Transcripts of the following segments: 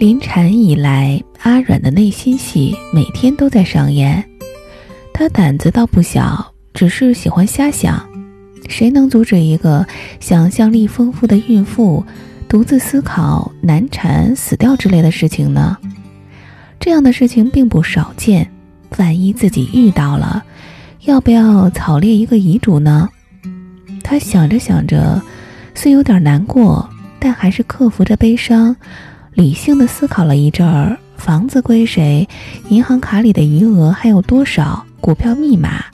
临产以来，阿软的内心戏每天都在上演。他胆子倒不小，只是喜欢瞎想。谁能阻止一个想象力丰富的孕妇独自思考难产、死掉之类的事情呢？这样的事情并不少见。万一自己遇到了，要不要草列一个遗嘱呢？他想着想着，虽有点难过，但还是克服着悲伤。理性的思考了一阵儿，房子归谁，银行卡里的余额还有多少，股票密码，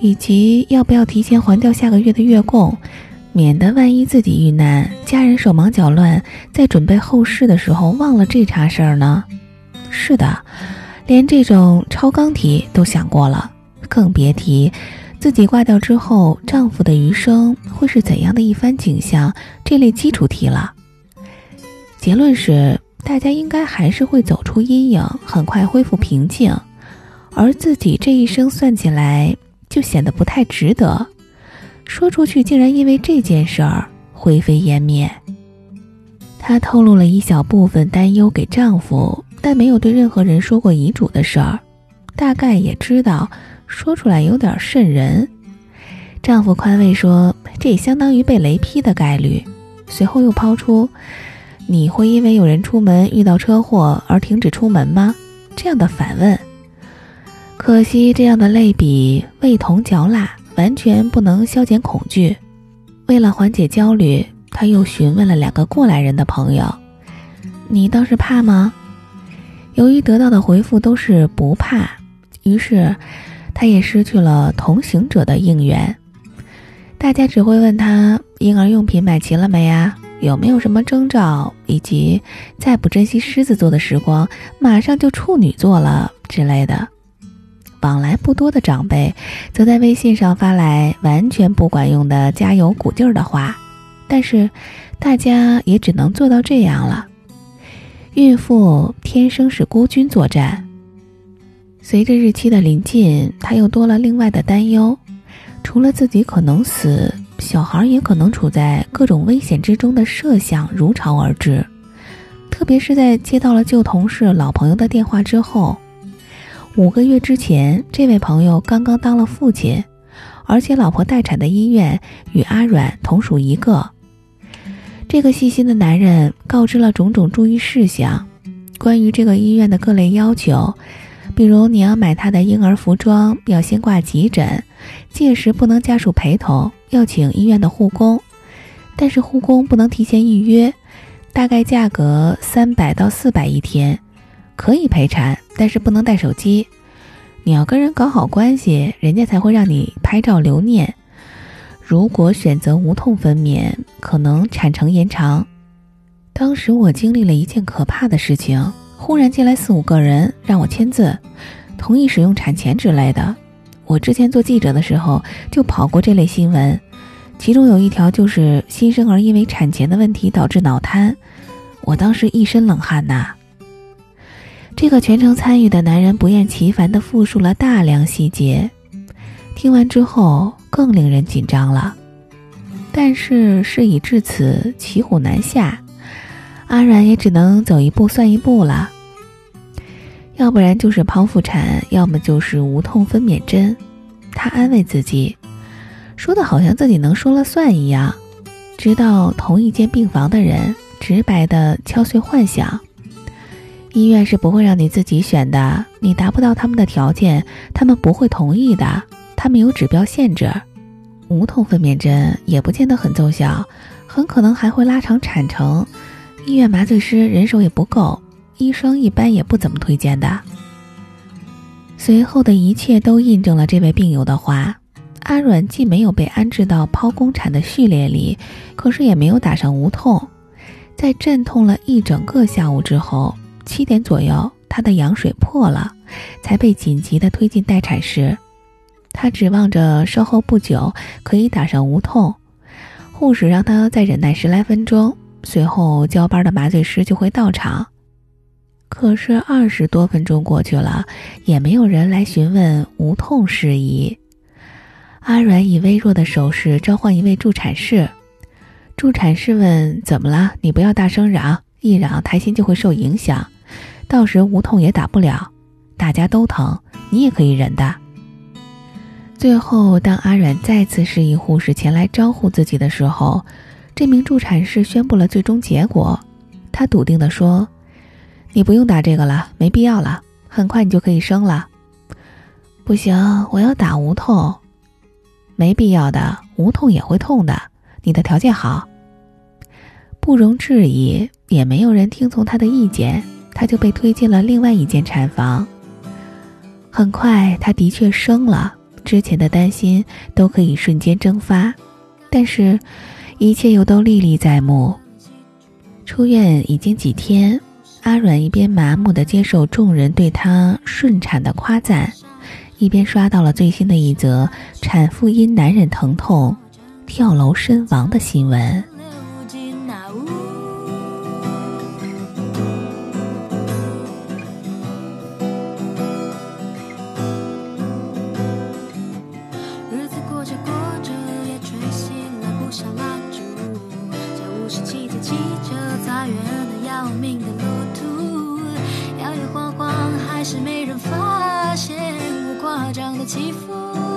以及要不要提前还掉下个月的月供，免得万一自己遇难，家人手忙脚乱，在准备后事的时候忘了这茬事儿呢？是的，连这种超纲题都想过了，更别提自己挂掉之后，丈夫的余生会是怎样的一番景象这类基础题了。结论是，大家应该还是会走出阴影，很快恢复平静，而自己这一生算起来就显得不太值得。说出去竟然因为这件事儿灰飞烟灭。她透露了一小部分担忧给丈夫，但没有对任何人说过遗嘱的事儿。大概也知道说出来有点渗人。丈夫宽慰说：“这也相当于被雷劈的概率。”随后又抛出。你会因为有人出门遇到车祸而停止出门吗？这样的反问，可惜这样的类比味同嚼蜡，完全不能消减恐惧。为了缓解焦虑，他又询问了两个过来人的朋友：“你倒是怕吗？”由于得到的回复都是不怕，于是他也失去了同行者的应援。大家只会问他：“婴儿用品买齐了没呀？”有没有什么征兆，以及再不珍惜狮子座的时光，马上就处女座了之类的？往来不多的长辈，则在微信上发来完全不管用的加油鼓劲儿的话。但是，大家也只能做到这样了。孕妇天生是孤军作战。随着日期的临近，她又多了另外的担忧，除了自己可能死。小孩也可能处在各种危险之中的设想如潮而至，特别是在接到了旧同事、老朋友的电话之后。五个月之前，这位朋友刚刚当了父亲，而且老婆待产的医院与阿软同属一个。这个细心的男人告知了种种注意事项，关于这个医院的各类要求。比如你要买他的婴儿服装，要先挂急诊，届时不能家属陪同，要请医院的护工，但是护工不能提前预约，大概价格三百到四百一天，可以陪产，但是不能带手机，你要跟人搞好关系，人家才会让你拍照留念。如果选择无痛分娩，可能产程延长。当时我经历了一件可怕的事情。忽然进来四五个人，让我签字，同意使用产钳之类的。我之前做记者的时候就跑过这类新闻，其中有一条就是新生儿因为产前的问题导致脑瘫，我当时一身冷汗呐。这个全程参与的男人不厌其烦地复述了大量细节，听完之后更令人紧张了。但是事已至此，骑虎难下。阿软也只能走一步算一步了，要不然就是剖腹产，要么就是无痛分娩针。他安慰自己，说的好像自己能说了算一样。直到同一间病房的人直白的敲碎幻想：医院是不会让你自己选的，你达不到他们的条件，他们不会同意的。他们有指标限制，无痛分娩针也不见得很奏效，很可能还会拉长产程。医院麻醉师人手也不够，医生一般也不怎么推荐的。随后的一切都印证了这位病友的话：阿软既没有被安置到剖宫产的序列里，可是也没有打上无痛。在阵痛了一整个下午之后，七点左右，她的羊水破了，才被紧急的推进待产室。她指望着稍后不久可以打上无痛，护士让她再忍耐十来分钟。随后交班的麻醉师就会到场，可是二十多分钟过去了，也没有人来询问无痛事宜。阿软以微弱的手势召唤一位助产士，助产士问：“怎么了？你不要大声嚷，一嚷胎心就会受影响，到时无痛也打不了，大家都疼，你也可以忍的。最后，当阿软再次示意护士前来招呼自己的时候，这名助产士宣布了最终结果。他笃定地说：“你不用打这个了，没必要了，很快你就可以生了。”不行，我要打无痛。没必要的，无痛也会痛的。你的条件好，不容置疑，也没有人听从他的意见，他就被推进了另外一间产房。很快，他的确生了。之前的担心都可以瞬间蒸发，但是，一切又都历历在目。出院已经几天，阿软一边麻木地接受众人对她顺产的夸赞，一边刷到了最新的一则产妇因难忍疼痛跳楼身亡的新闻。还是没人发现我夸张的起伏。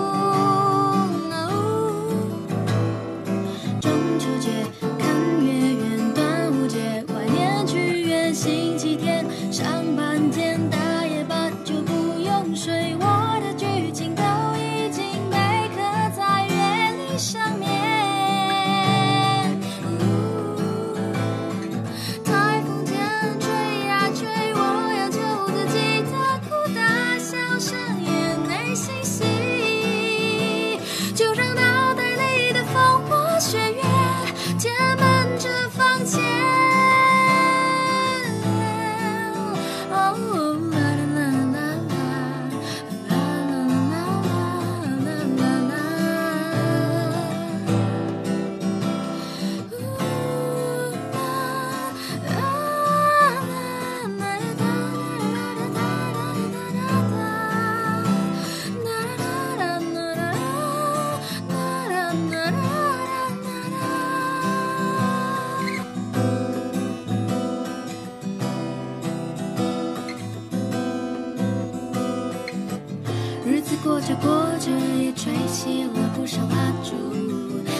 过着过着，也吹熄了不少蜡烛。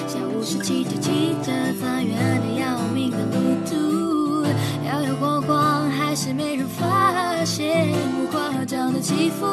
下午是骑着骑着，在远的要命的路途，摇摇晃晃，还是没人发现我夸张的起伏。